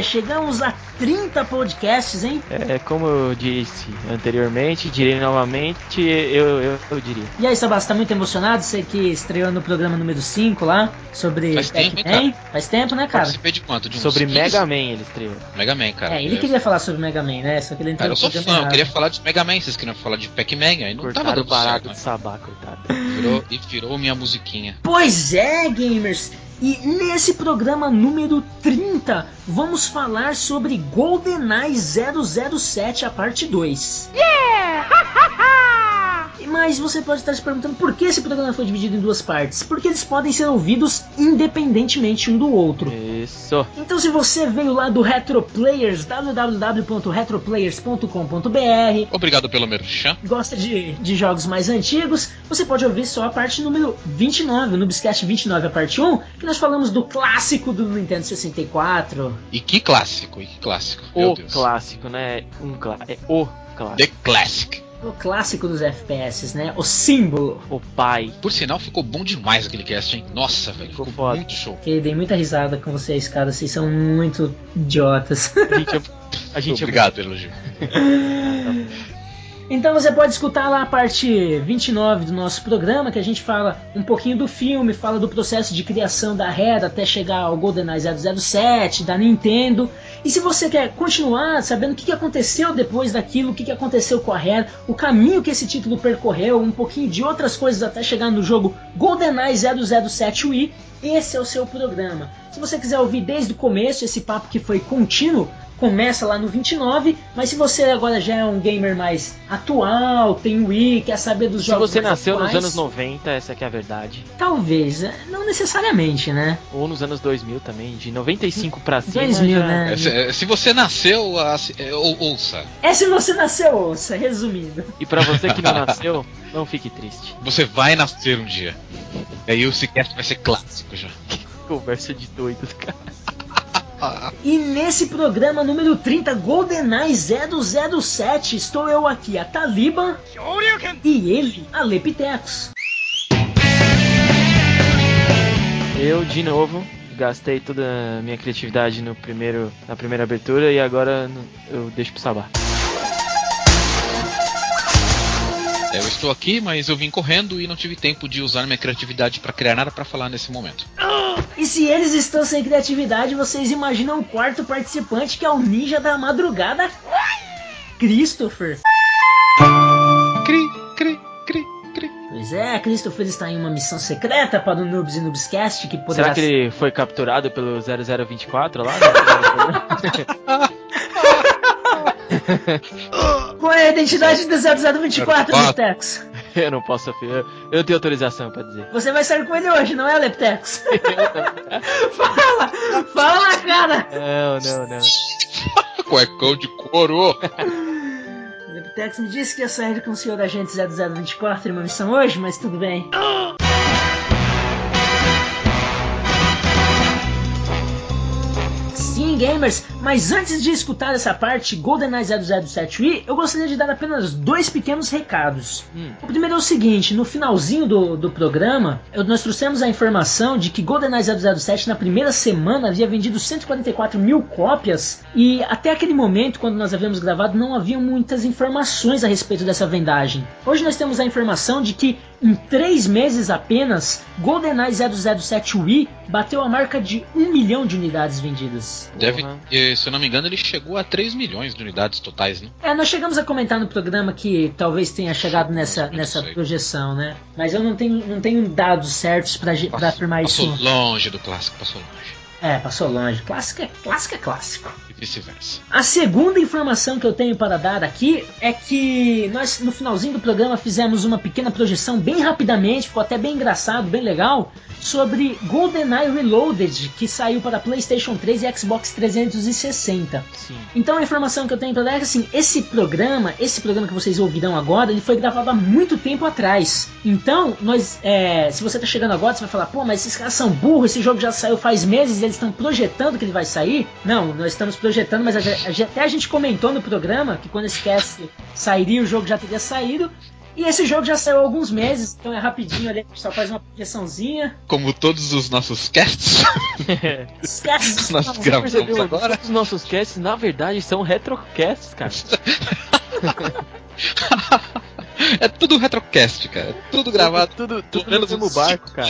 diria? Chegamos a 30 podcasts, hein? É, como eu disse anteriormente, direi novamente, eu, eu, eu diria. E aí, Sebastião, tá muito emocionado? Você que estreou no programa número 5 lá, sobre Faz tempo, hein, Pac-Man. Faz tempo, né, cara? Participei de quanto? De Sobre 15? Mega Man ele estreou. Mega Man, cara. É, ele queria falar sobre Mega Man, né? Só que ele entrou Cara, eu no sou fã, eu queria falar de Mega Man, vocês queriam falar de Pac-Man, aí não tava Cortaram o dando barato certo, de né? sabá, coitado. Virou, e virou minha musiquinha. Pois é, gamers! E nesse programa número 30, vamos falar sobre GoldenEye 007, a parte 2. Mas você pode estar se perguntando por que esse programa foi dividido em duas partes. Porque eles podem ser ouvidos independentemente um do outro. Isso. Então, se você veio lá do Retroplayers, www.retroplayers.com.br, Obrigado pelo merchan. gosta de, de jogos mais antigos, você pode ouvir só a parte número 29, no Biscast 29, a parte 1, que nós falamos do clássico do Nintendo 64. E que clássico, e que clássico. Meu O Deus. clássico, né? Um clá é o clássico. The Classic. O clássico dos FPS, né? O símbolo. O pai. Por sinal, ficou bom demais aquele cast, hein? Nossa, velho, Ficou ficou foda. muito show. Que dei muita risada com vocês, cara. Vocês são muito idiotas. A gente, é- a gente é Obrigado pelo elogio. Então você pode escutar lá a parte 29 do nosso programa, que a gente fala um pouquinho do filme, fala do processo de criação da Rare até chegar ao GoldenEye 007, da Nintendo. E se você quer continuar sabendo o que aconteceu depois daquilo, o que que aconteceu com a Rare, o caminho que esse título percorreu, um pouquinho de outras coisas até chegar no jogo GoldenEye 007 Wii, esse é o seu programa. Se você quiser ouvir desde o começo esse papo que foi contínuo, começa lá no 29, mas se você agora já é um gamer mais atual, tem Wii, quer saber dos Se jogos você mais nasceu nos atuais, anos 90, essa que é a verdade. talvez, é, não necessariamente, né? Ou nos anos 2000 também, de 95 pra cima. 2000, já- né? É, se, é, se você nasceu, é, ou- ouça. É se você nasceu, ouça, resumindo. E pra você que não nasceu, não fique triste. Você vai nascer um dia. E aí o Cicast vai ser clássico já. Conversa de doidos, cara. E nesse programa número 30, GoldenEye 007, estou eu aqui, a Taliban, e ele, a Lepitecos. Eu, de novo, gastei toda a minha criatividade no primeiro, na primeira abertura e agora eu deixo pro Sabá. Eu estou aqui, mas eu vim correndo e não tive tempo de usar minha criatividade pra criar nada pra falar nesse momento. E se eles estão sem criatividade, vocês imaginam o quarto participante, que é o ninja da madrugada, Christopher. Cri, cri, cri, cri. Pois é, Christopher está em uma missão secreta para o Noobs e Noobscast, que poderá Será que ele foi capturado pelo 0024 lá? Qual é a identidade do 0024, Ah. Leptex? eu não posso afirmar. Eu tenho autorização pra dizer. Você vai sair com ele hoje, não é, Leptex? fala! Fala, cara! Não, não, não. Cuecão de couro. Leptex me disse que ia sair com o senhor agente 0024 em uma missão hoje, mas tudo bem. Sim, gamers, mas antes de escutar essa parte GoldenEye 007 Wii, eu gostaria de dar apenas dois pequenos recados. Hum. O primeiro é o seguinte, no finalzinho do, do programa, eu- nós trouxemos a informação de que GoldenEye 007 na primeira semana havia vendido 144 mil cópias e até aquele momento, quando nós havíamos gravado, não havia muitas informações a respeito dessa vendagem. Hoje nós temos a informação de que em três meses apenas, GoldenEye 007 Wii bateu a marca de 1 milhão de unidades vendidas. Deve, Eh, se eu não me engano, ele chegou a 3 milhões de unidades totais, né? É, nós chegamos a comentar no programa que talvez tenha chegado nessa, nessa projeção, né? Mas eu não tenho, não tenho dados certos pra afirmar passou isso. longe do clássico, passou longe. É, passou longe. Clássico é, clássico é clássico. E vice-versa. A segunda informação que eu tenho para dar aqui é que nós no finalzinho do programa fizemos uma pequena projeção bem rapidamente, ficou até bem engraçado, bem legal, sobre GoldenEye Reloaded, que saiu para PlayStation 3 e Xbox 360. Sim. Então a informação que eu tenho para dar é que assim, esse programa, esse programa que vocês ouvirão agora, ele foi gravado há muito tempo atrás. Então, nós, é, se você tá chegando agora, você vai falar, pô, mas esses caras são burros, esse jogo já saiu faz meses, eles estão projetando que ele vai sair. Não, nós estamos projetando, mas até a gente comentou no programa que quando esse cast sairia, o jogo já teria saído. E esse jogo já saiu há alguns meses, então é rapidinho ali, a gente só faz uma projeçãozinha. Como todos os nossos casts. os casts nós gravamos agora. Todos os nossos casts, na verdade, são retrocasts, cara. é tudo retrocast, cara. É tudo gravado. Tudo, tudo, tudo no mesmo barco, cara.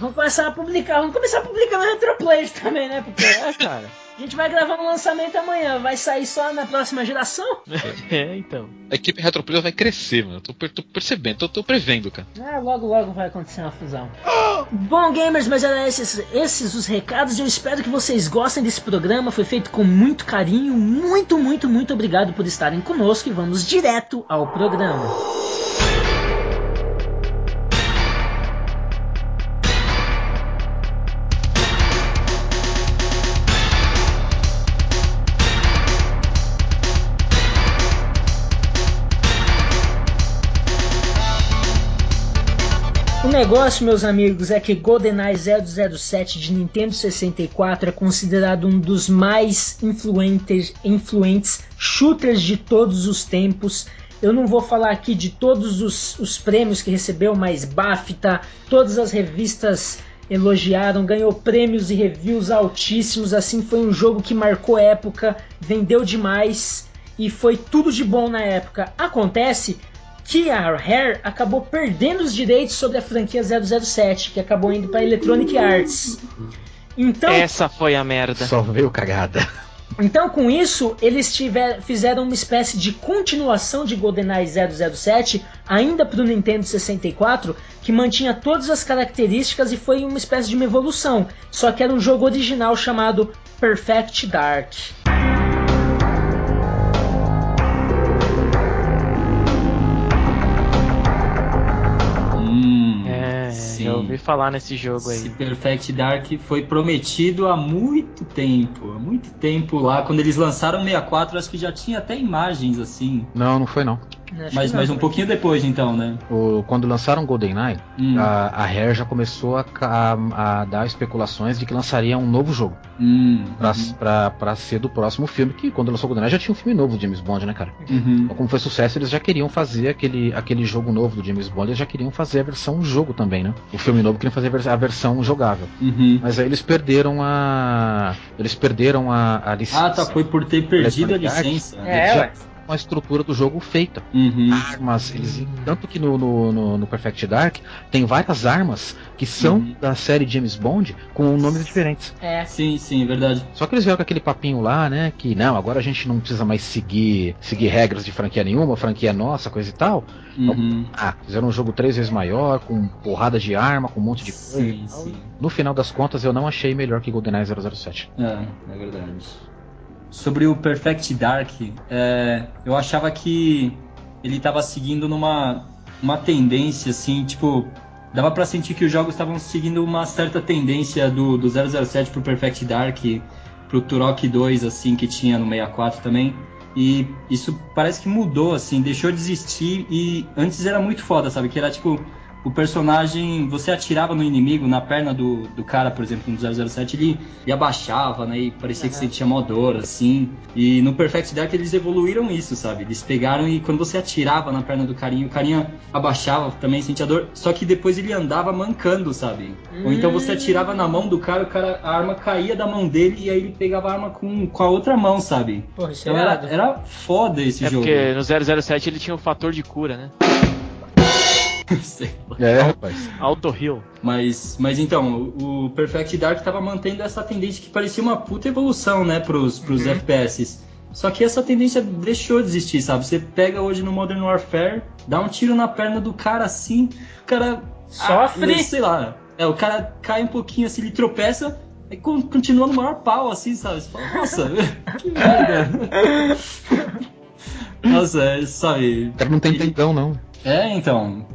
Vamos começar a publicar, vamos começar a publicar no Retroplays também, né? Porque, é, cara. A gente vai gravar um lançamento amanhã, vai sair só na próxima geração? É, então. A equipe Retroplayer vai crescer, mano. Tô, tô percebendo, tô, tô, prevendo, cara. Ah, logo, logo vai acontecer uma fusão. Bom, gamers, mas eram esses, esses os recados. Eu espero que vocês gostem desse programa. Foi feito com muito carinho. Muito, muito, muito obrigado por estarem conosco e vamos direto ao programa. Negócio, meus amigos, é que GoldenEye 007 de Nintendo 64 é considerado um dos mais influentes, influentes shooters de todos os tempos. Eu não vou falar aqui de todos os, os prêmios que recebeu, mas BAFTA, todas as revistas elogiaram, ganhou prêmios e reviews altíssimos. Assim, foi um jogo que marcou época, vendeu demais e foi tudo de bom na época. Acontece que a Rare acabou perdendo os direitos sobre a franquia 007, que acabou indo para Electronic Arts. Então, essa foi a merda. Só veio cagada. Então, com isso, eles tiver, fizeram uma espécie de continuação de GoldenEye 007, ainda para o Nintendo 64, que mantinha todas as características e foi uma espécie de uma evolução. Só que era um jogo original chamado Perfect Dark. Ouvi falar nesse jogo aí. Esse Perfect Dark foi prometido há muito tempo. Há muito tempo lá. Quando eles lançaram o 64, acho que já tinha até imagens assim. Não, não foi não. Mas, mas um pouquinho depois, então, né? O, quando lançaram GoldenEye, hum. a, a Rare já começou a, a, a, dar especulações de que lançaria um novo jogo. Hum. Pra, uhum. pra, pra ser do próximo filme, que quando lançou GoldenEye já tinha um filme novo do James Bond, né, cara? Uhum. Então, como foi sucesso, eles já queriam fazer aquele, aquele jogo novo do James Bond, eles já queriam fazer a versão jogo também, né? O filme novo queriam fazer a versão jogável. Uhum. Mas aí eles perderam a. Eles perderam a, a licença. Ah, tá, foi por ter perdido a licença. É, com a estrutura do jogo feita. Uhum. Armas, eles. Tanto que no, no, no, no, Perfect Dark tem várias armas que são uhum. da série James Bond com nomes diferentes. É. Sim, sim, é verdade. Só que eles vieram com aquele papinho lá, né? Que não, agora a gente não precisa mais seguir, seguir regras de franquia nenhuma, franquia é nossa, coisa e tal. Uhum. Ah, fizeram um jogo três vezes maior, com porrada de arma, com um monte de coisa. Sim, sim. No final das contas, eu não achei melhor que GoldenEye 007. É, é verdade sobre o Perfect Dark, é, eu achava que ele estava seguindo numa uma tendência assim, tipo, dava para sentir que os jogos estavam seguindo uma certa tendência do, do 007 pro Perfect Dark, pro Turok 2 assim que tinha no 64 também. E isso parece que mudou assim, deixou de existir e antes era muito foda, sabe? Que era tipo o personagem, você atirava no inimigo, na perna do, do cara, por exemplo, no 007, ele, ele abaixava, né? E parecia uhum. que sentia mó dor, assim. E no Perfect Dark eles evoluíram isso, sabe? Eles pegaram e quando você atirava na perna do carinha, o carinha abaixava, também sentia dor, só que depois ele andava mancando, sabe? Uhum. Ou então você atirava na mão do cara, o cara, a arma caía da mão dele e aí ele pegava a arma com, com a outra mão, sabe? Porra, então é era, era foda esse é jogo. É porque no 007 ele tinha o um fator de cura, né? é, rapaz. Alto Hill. Mas, mas então, o Perfect Dark estava mantendo essa tendência que parecia uma puta evolução, né, pros, pros uhum. FPS. Só que essa tendência deixou de existir, sabe? Você pega hoje no Modern Warfare, dá um tiro na perna do cara assim, o cara. Sofre! Ah, sei lá. É, o cara cai um pouquinho assim, ele tropeça, e continua no maior pau, assim, sabe? Você fala, nossa, que merda. Nossa, é, sabe. O cara não tem ele... não. É, então.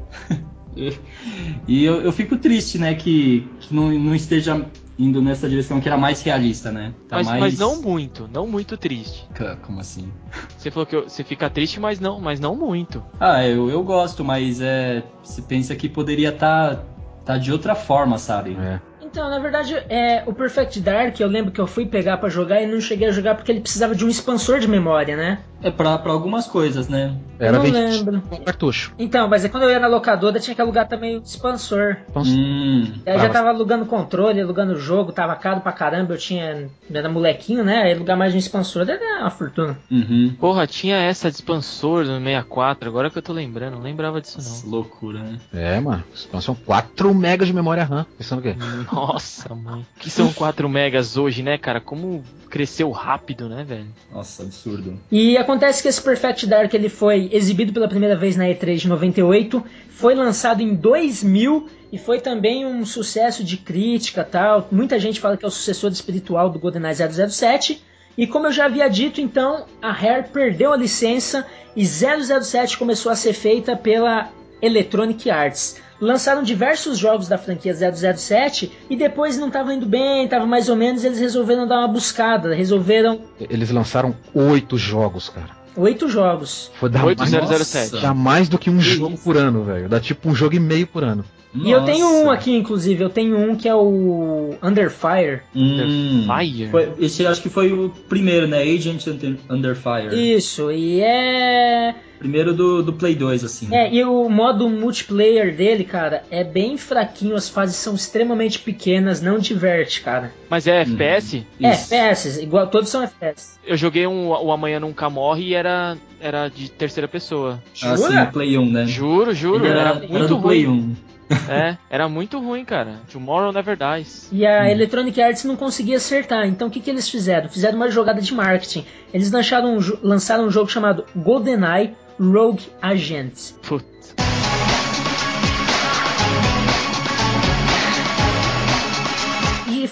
e eu, eu, fico triste, né, que, que não, não, esteja indo nessa direção que era mais realista, né? Tá mas, mais... mas não muito, não muito triste. Como assim? Você falou que você fica triste, mas não, mas não muito. Ah, eu, eu gosto, mas é, você pensa que poderia estar tá, tá de outra forma, sabe? É. Então, na verdade, é, o Perfect Dark, eu lembro que eu fui pegar pra jogar e não cheguei a jogar porque ele precisava de um expansor de memória, né? É pra, pra algumas coisas, né? Era eu não lembro. com cartucho. Então, mas é quando eu ia na locadora, tinha que alugar também o expansor. Hum. Aí eu Ah, já tava alugando controle, alugando jogo, tava caro pra caramba, eu tinha. Eu era molequinho, né? Aí alugar mais um expansor era uma fortuna. Uhum. Porra, tinha essa de expansor no 64, agora que eu tô lembrando, não lembrava disso Nossa, não. loucura, né? É, mano. Expansão 4 megas de memória RAM. Pensando o quê? Nossa, mãe. Que são 4 megas hoje, né, cara? Como cresceu rápido, né, velho? Nossa, absurdo. E acontece que esse Perfect Dark ele foi exibido pela primeira vez na E3 de 98, foi lançado em 2000 e foi também um sucesso de crítica tal. Muita gente fala que é o sucessor espiritual do GoldenEye 007. E como eu já havia dito, então a Rare perdeu a licença e 007 começou a ser feita pela Electronic Arts. Lançaram diversos jogos da franquia 007 e depois não estava indo bem, estava mais ou menos, eles resolveram dar uma buscada, resolveram Eles lançaram oito jogos, cara. oito jogos. Foi dar Oito mais, zero- Nossa. 007. dá mais do que um Que jogo isso? por ano, velho. Dá tipo um jogo e meio por ano. E eu tenho um aqui, inclusive, eu tenho um que é o Under Fire. Hum. Fire? Foi- esse acho que foi o primeiro, né? Agent Under, Under Fire. Isso, e é. Primeiro do, do Play 2, assim. É, e o modo multiplayer dele, cara, é bem fraquinho, as fases são extremamente pequenas, não diverte, cara. Mas é FPS? É, Isso. FPS, igual, todos são FPS. Eu joguei um, o Amanhã Nunca Morre e era, era de terceira pessoa. Ah, sim, Jura? Play 1, né? Juro, juro, Ele era, era, muito era ruim. Play 1. É, era muito ruim, cara. Tomorrow Never Dies. E a Electronic Arts não conseguia acertar, então o que, que eles fizeram? Fizeram uma jogada de marketing. Eles lançaram um, lançaram um jogo chamado GoldenEye Rogue Agent. Putz.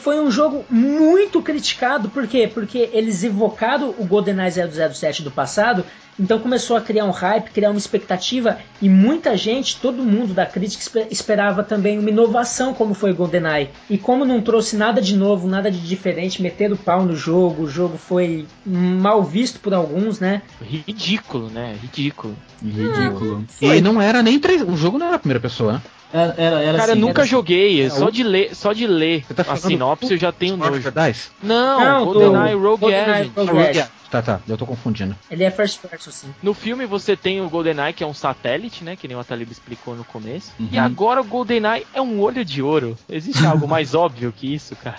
Foi um jogo muito criticado, por quê? Porque eles evocaram o GoldenEye 007 do passado, então começou a criar um hype, criar uma expectativa, e muita gente, todo mundo da crítica espe- esperava também uma inovação como foi o GoldenEye. E como não trouxe nada de novo, nada de diferente, meteram o pau no jogo, o jogo foi mal visto por alguns, né? Ridículo, né? Ridículo. Ridículo. E não era nem três. O jogo não era a primeira pessoa, né? Era, era, era Cara, assim, nunca era assim. joguei. É, só, de ler, só de ler Você tá a falando sinopse eu já tenho Smart nojo. Dice? Não, GoldenEye Rogue GoldenEye Agent. Rogue. Tá, tá. Eu tô confundindo. Ele é first person, sim. No filme você tem o GoldenEye, que é um satélite, né? Que nem o Atalib explicou no começo. Uhum. E agora o GoldenEye é um olho de ouro. Existe algo mais óbvio que isso, cara?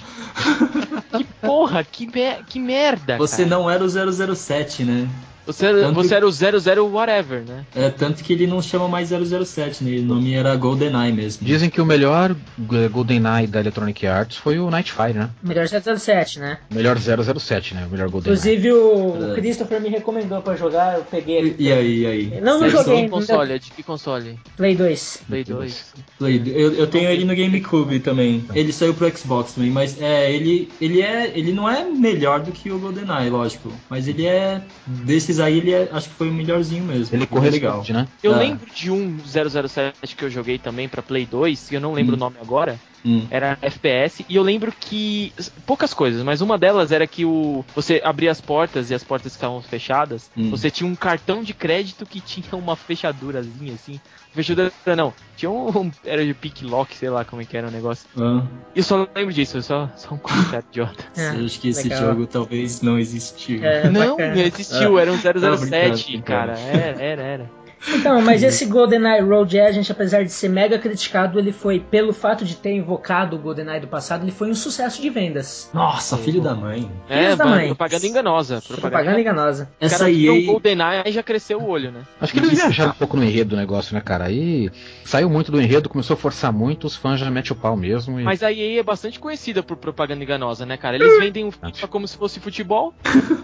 que porra, que, me- que merda, Você cara. não era o 007, né? Você, Tanto- você era o 00 whatever, né? É, tanto que ele não chama mais 007, né? O nome era GoldenEye mesmo. Dizem que o melhor eh, GoldenEye da Electronic Arts foi o Nightfire, né? Melhor 007, né? Melhor 007, né? O melhor GoldenEye. Inclusive o Verdade. Christopher me recomendou pra jogar, eu peguei aqui. E, e aí, e aí? Não, não joguei. De ainda. que console? É de que console? Play 2. Play Play 2. Play- Eu, eu tenho ele no GameCube também. Ele saiu pro Xbox também, mas é, ele, ele é. Ele não é melhor do que o GoldenEye, lógico. Mas ele é. Desses aí, ele é, acho que foi o melhorzinho mesmo. Ele Foi legal. corresponde, né? Eu Ah. lembro de um 007 que eu joguei também pra Play 2, e eu não lembro Hum. o nome agora. Hum. Era FPS, e eu lembro que. Poucas coisas, mas uma delas era que o você abria as portas e as portas ficavam fechadas. Hum. Você tinha um cartão de crédito que tinha uma fechadurazinha assim. Fechadura não, tinha um. Era de pick lock, sei lá como é que era o negócio. Ah, eu só lembro disso, só, só um comentário idiota. Ah, eu acho que esse legal. jogo talvez não existiu. É, Não, bacana. existiu, era um Tava brincando, 007, brincando. cara. Era, era, era. Então, mas esse GoldenEye Road Agent, apesar de ser mega criticado, ele foi, pelo fato de ter invocado o GoldenEye do passado, ele foi um sucesso de vendas. Nossa, filho da mãe. É, Filhos da mãe. propaganda enganosa. Propaganda enganosa. O cara Essa viu o EA. GoldenEye já cresceu o olho, né? Acho que eles viajaram um pouco no enredo do negócio, né, cara? Aí saiu muito do enredo, começou a forçar muito, os fãs já metem o pau mesmo. E... Mas a EA é bastante conhecida por propaganda enganosa, né, cara? Eles vendem o FIFA como se fosse futebol.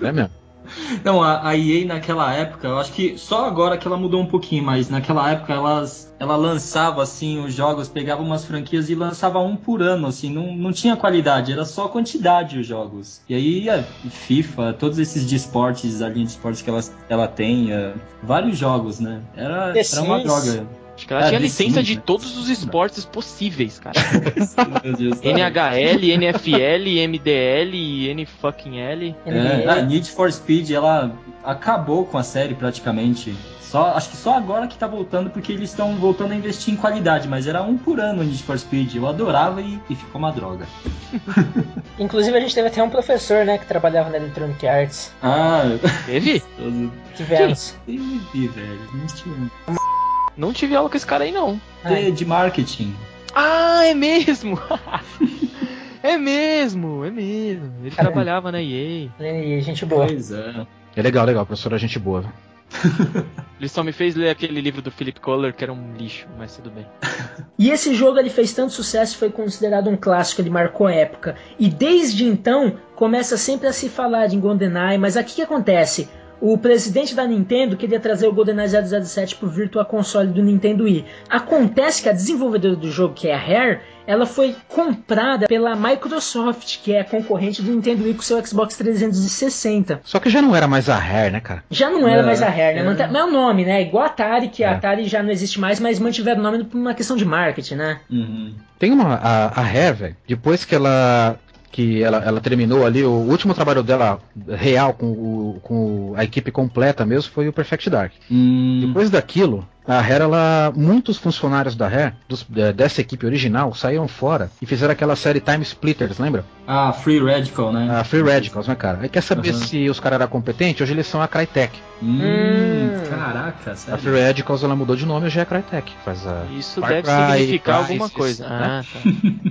É mesmo. Não, a, a EA naquela época, eu acho que só agora que ela mudou um pouquinho, mas naquela época elas, ela lançava assim os jogos, pegava umas franquias e lançava um por ano, assim, não, não tinha qualidade, era só quantidade os jogos. E aí a FIFA, todos esses de esportes, a linha de esportes que ela, ela tem, eh, vários jogos, né? Era, era uma droga. Acho que ela Ah, tinha licença sim, de né? todos os esportes possíveis, cara. Meu Deus. NHL, NFL, MDL, N fucking L. É, a Need for Speed, ela acabou com a série praticamente. Só, acho que só agora que tá voltando, porque eles estão voltando a investir em qualidade, mas era um por ano o Need for Speed. Eu adorava e, e ficou uma droga. Inclusive a gente teve até um professor, né, que trabalhava na Electronic Arts. Ah, Teve? Tivemos. teve, velho. Não tinha. Não tive aula com esse cara aí, não. De, de marketing. Ah, é mesmo! é mesmo, é mesmo. Ele Caramba. trabalhava na EA. E gente boa. Pois é. É legal, legal, professor, a gente boa. Ele só me fez ler aquele livro do Philip Kohler que era um lixo, mas tudo bem. E esse jogo ele fez tanto sucesso, foi considerado um clássico, ele marcou a época. E desde então começa sempre a se falar de GoldenEye, mas aqui o que acontece? O presidente da Nintendo queria trazer o GoldenEye 007 pro Virtual Console do Nintendo Wii. Acontece que a desenvolvedora do jogo, que é a Rare, ela foi comprada pela Microsoft, que é a concorrente do Nintendo Wii com seu Xbox 360. Só que já não era mais a Rare, né, cara? Já não era É, mais a Rare, né? é. Mas é o nome, né? Igual a Atari, que a É. Atari já não existe mais, mas mantiveram o nome por uma questão de marketing, né? Uhum. Tem uma. A, a Rare, velho, depois que ela. Que ela, ela terminou ali, o último trabalho dela real com, o, com a equipe completa mesmo foi o Perfect Dark. Hum, Depois daquilo, a Rare, ela, muitos funcionários da Rare, dos- de- dessa equipe original, saíram fora e fizeram aquela série Time Splitters, lembra? Ah, Free Radical, né? A Free Radicals, né, cara? Aí quer saber Aham. se os caras eram competentes? Hoje eles são a Crytek. Hum, Hum. Caraca, A sério. Free Radicals ela mudou de nome, hoje é a Crytek. Faz a... Isso Far deve Cry, significar alguma coisa. né? Ah, tá.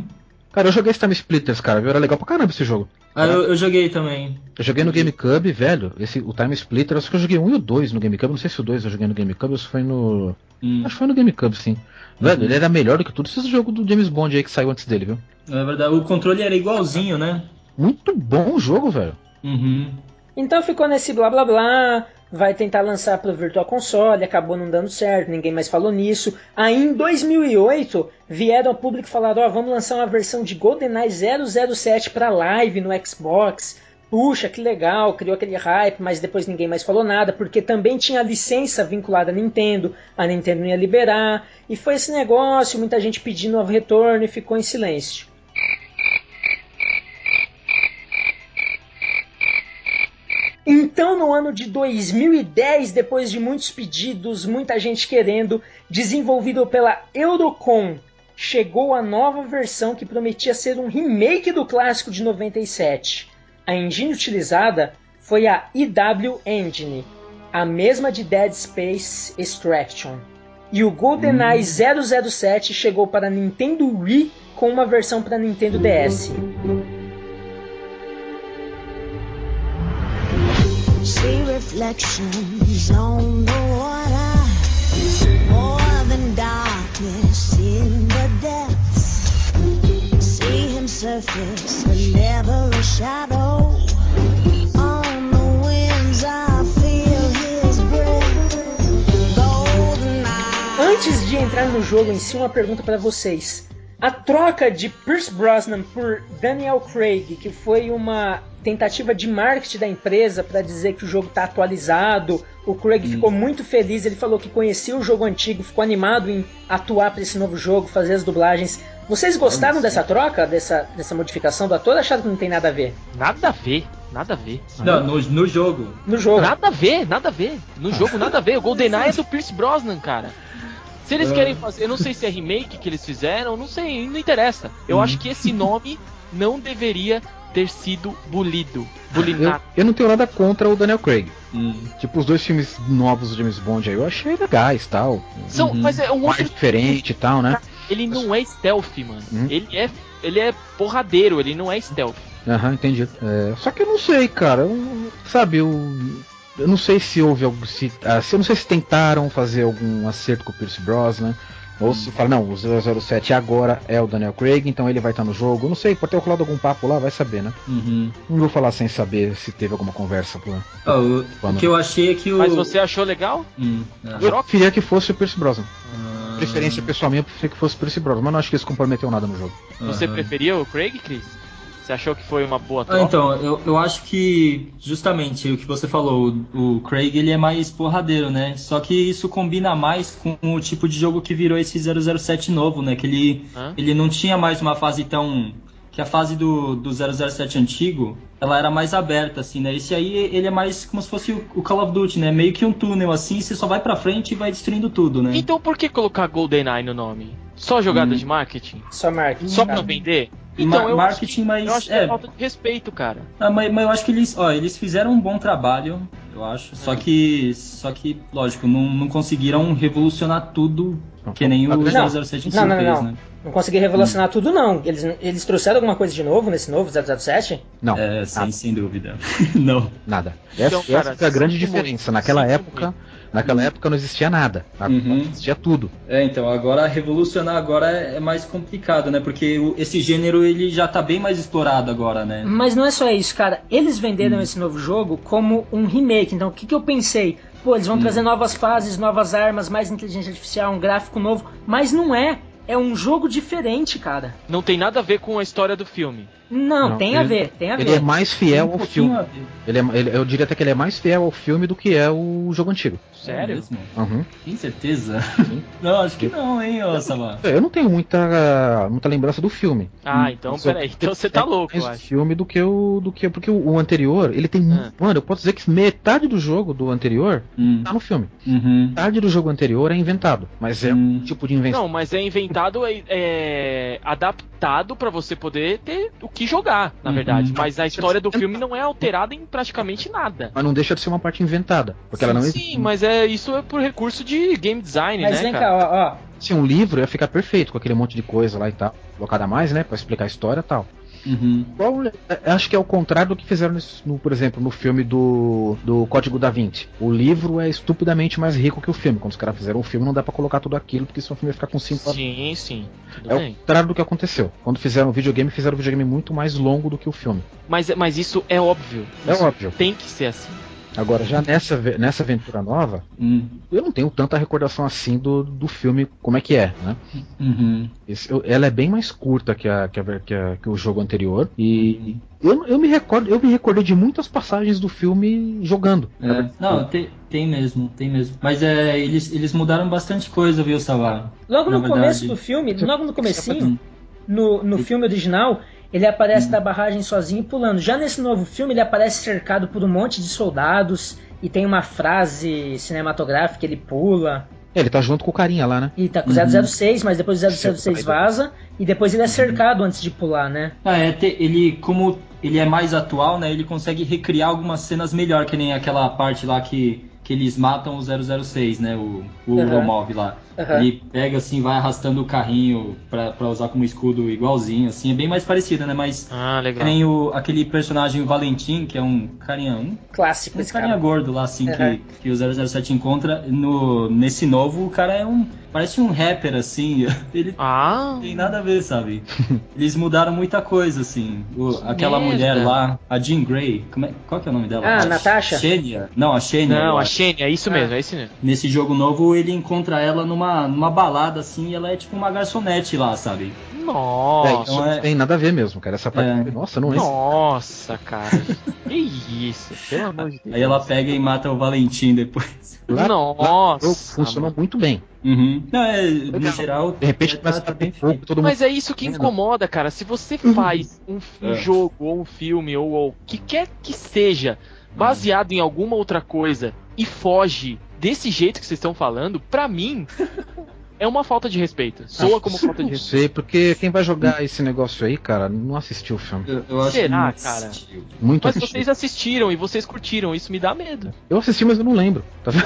Cara, eu joguei esse Time Splitters, cara, viu? Era legal pra caramba esse jogo. Ah, eu, eu joguei também. Eu joguei no GameCube, velho. Esse, o Time Splitter, acho que eu joguei um e o dois no GameCube. Não sei se o dois eu joguei no GameCube ou se foi no. Hum, Acho que foi no GameCube, sim. Velho, ele era melhor do que tudo esse jogo do James Bond aí que saiu antes dele, viu? é verdade. O controle era igualzinho, né? Muito bom o jogo, velho. Uhum. Então ficou nesse blá blá blá, vai tentar lançar para o Virtual Console, acabou não dando certo, ninguém mais falou nisso. Aí em 2008 vieram ao público e falaram: Ó, vamos lançar uma versão de GoldenEye 007 para live no Xbox. Puxa, que legal, criou aquele hype, mas depois ninguém mais falou nada, porque também tinha licença vinculada à Nintendo, a Nintendo ia liberar, e foi esse negócio, muita gente pedindo o retorno e ficou em silêncio. Então, no ano de 2010, depois de muitos pedidos, muita gente querendo, desenvolvido pela Eurocom, chegou a nova versão que prometia ser um remake do clássico de 97. A engine utilizada foi a EW Engine, a mesma de Dead Space Extraction. E o GoldenEye 007 chegou para Nintendo Wii com uma versão para Nintendo DS. See reflections on the water, more than darkness in the depths. See him surface, but never a shadow. On the winds, I feel his breath. Golden eye. Antes de entrar no jogo em si, uma pergunta para vocês. A troca de Pierce Brosnan por Daniel Craig, que foi uma tentativa de marketing da empresa para dizer que o jogo está atualizado, o Craig ficou muito feliz, ele falou que conhecia o jogo antigo, ficou animado em atuar para esse novo jogo, fazer as dublagens. Vocês gostaram dessa troca, dessa, dessa modificação do ator ou acharam que não tem nada a ver? Nada a ver, nada a ver. Não, no, no jogo. No jogo. Nada a ver, nada a ver. No jogo, nada a ver. O GoldenEye é do Pierce Brosnan, cara. Se eles É. querem fazer, eu não sei se é remake que eles fizeram, não sei, não interessa. Eu Uhum. acho que esse nome não deveria ter sido bulido. Eu, Bulinado. eu não tenho nada contra o Daniel Craig. Hum. Tipo, os dois filmes novos do James Bond aí, eu achei legais tal. São, Uhum. Mas é um outro. diferente e tal, né? Ele não é stealth, mano. Hum. Ele é. Ele é porradeiro, ele não é stealth. Aham, entendi. É, só que eu não sei, cara. eu- sabe, eu. Eu não sei se houve algum. Se, ah, se- eu não sei se tentaram fazer algum acerto com o Pierce Brosnan. Ou se fala, não, o 007 agora é o Daniel Craig, então ele vai estar no jogo. Eu não sei, pode ter rolado algum papo lá, vai saber, né? Uhum. Não vou falar sem saber se teve alguma conversa por. Ó, o, que eu achei é que o. Mas você achou legal? Hum, é. Eu preferia que fosse o Pierce Brosnan. Ah, Preferência pessoal minha, eu preferia que fosse o Pierce Brosnan, mas não acho que isso comprometeu nada no jogo. Você preferia o Craig, Chris? Você achou que foi uma boa Ah, troca? então, eu, eu acho que justamente o que você falou, o, o Craig ele é mais porradeiro, né? Só que isso combina mais com o tipo de jogo que virou esse 007 novo, né? Que ele, Hã? ele não tinha mais uma fase tão. Que a fase do, do 007 antigo, ela era mais aberta, assim, né? Esse aí, ele é mais como se fosse o, o Call of Duty, né? Meio que um túnel, assim, você só vai pra frente e vai destruindo tudo, né? Então por que colocar GoldenEye no nome? Só jogada Hum. de marketing? Só marketing. Só pra cara. Ma- Então, eu marketing, acho que, mas, Eu acho que é. é falta de respeito, cara. Ah, mas, mas eu acho que eles, ó, eles fizeram um bom trabalho, eu acho. Só É. que, só que, lógico, não, não conseguiram revolucionar tudo que nem o Não. 007 em si Não, não, fez, não. né? Não consegui revolucionar tudo, não. Eles, eles trouxeram alguma coisa de novo nesse novo 007? Não, É, sem, sem dúvida. não. nada. Essa, Então, cara, essa é a grande diferença. muito, Naquela época, naquela época não existia nada. Uhum. Existia tudo. É, então, agora revolucionar agora é é mais complicado, né? Porque o- esse gênero ele já tá bem mais explorado agora, né? Mas não é só isso, cara. Eles venderam Hum. esse novo jogo como um remake. Então, o que, que eu pensei? Pô, eles vão Hum. trazer novas fases, novas armas, mais inteligência artificial, um gráfico novo. Mas não é. É um jogo diferente, cara. Não tem nada a ver com a história do filme. Não, Não, tem a ele- ver, tem a Ele ver. é mais fiel Um ao filme. a. Ele é- ele- eu diria até que ele é mais fiel ao filme do que é o jogo antigo. É Sério? mesmo? Uhum. Tem certeza? não, acho que não, hein, ô Samar. Eu não tenho muita, muita lembrança do filme. Ah, Hum, então peraí. Então você tá é louco, mais eu acho. filme do que o do que porque o, o anterior, ele tem Ah. mano, eu posso dizer que metade do jogo do anterior Hum. tá no filme. Uhum. Metade do jogo anterior é inventado, mas é Hum. um tipo de invenção. Não, mas é inventado, é, é adaptado pra você poder ter o que jogar, na Uhum. verdade. Mas a história do filme não é alterada em praticamente nada. Mas não deixa de ser uma parte inventada, porque ela não sim, existe. sim, mas é isso é por recurso de game design, Mas né, vem cara? cá, ó, ó. Se um livro ia ficar perfeito com aquele monte de coisa lá e tal, colocada a mais, né, Pra explicar a história e tal. Uhum. Qual- é, acho que é o contrário do que fizeram, no, por exemplo, no filme do, do Código da Vinci. O livro é estupidamente mais rico que o filme. Quando os caras fizeram o filme, não dá pra colocar tudo aquilo, porque senão o filme ia ficar com 5 horas. Sim, sim. Tudo É bem. o contrário do que aconteceu. Quando fizeram o videogame, fizeram o videogame muito mais longo do que o filme. Mas, mas isso é óbvio. É Isso óbvio. Tem que ser assim. Agora, já nessa, nessa aventura nova, Hum. eu não tenho tanta recordação assim do, do filme, como é que é, né? Uhum. Esse- eu- ela é bem mais curta que, a, que, a, que, a- que o jogo anterior. E eu, eu, me recordo, eu me recordei de muitas passagens do filme jogando. É. Não, tem, tem mesmo, tem mesmo. Mas é, eles, eles mudaram bastante coisa, viu, Savar? Logo Na no verdade. começo do filme, logo no comecinho, no, no filme original, ele aparece Hum. da barragem sozinho pulando. Já nesse novo filme, ele aparece cercado por um monte de soldados e tem uma frase cinematográfica, ele pula. É, ele tá junto com o carinha lá, né? E tá com o Uhum. 006, mas depois o 006 vaza e depois ele é cercado antes de pular, né? Ah, é, te- ele, como ele é mais atual, né, ele consegue recriar algumas cenas melhor, que nem aquela parte lá que, que eles matam o 006, né, o, o Aham. Romov lá. Aham. Ele pega assim, vai arrastando o carrinho pra, pra usar como escudo igualzinho, assim, é bem mais parecido, né, mas Ah, legal. nem o, aquele personagem Valentim, que é um carinha, um Clássico um esse carinha cara. gordo lá, assim, Uhum. que, que o 007 encontra. No, nesse novo, o cara é um. Parece um rapper, assim. Ele Ah, não tem nada a ver, sabe? Eles mudaram muita coisa, assim. O- aquela merda. mulher lá, a Jean Grey. Como é, qual que é o nome dela? Ah, a Natasha? Xenia? Não, a Xenia. não, a acho. Shane, é isso Ah. mesmo, é isso mesmo. Nesse jogo novo, ele encontra ela numa, numa balada, assim, e ela é tipo uma garçonete lá, sabe? É, Nossa, isso então não é- tem nada a ver mesmo, cara. Essa parte. É. Nossa, não é. nossa, cara. que isso, pelo amor de Deus. Aí ela pega e mata o Valentim depois. Lá- Nossa, lá funcionou muito bem. Uhum. Não, é, no geral. De repente tá- começa tá a ter fogo, todo mundo. Mas é isso que incomoda, cara. Se você faz um, um É. jogo, ou um filme, ou o que quer que seja, baseado em alguma outra coisa, e foge desse jeito que vocês estão falando, pra mim, é uma falta de respeito. Soa como falta de Não respeito. sei, porque quem vai jogar esse negócio aí, cara, não assistiu o filme. Eu, eu acho Será, que cara? assistiu. Muito Mas assistido. vocês assistiram e vocês curtiram, isso me dá medo. Eu assisti, mas eu não lembro. Tá vendo?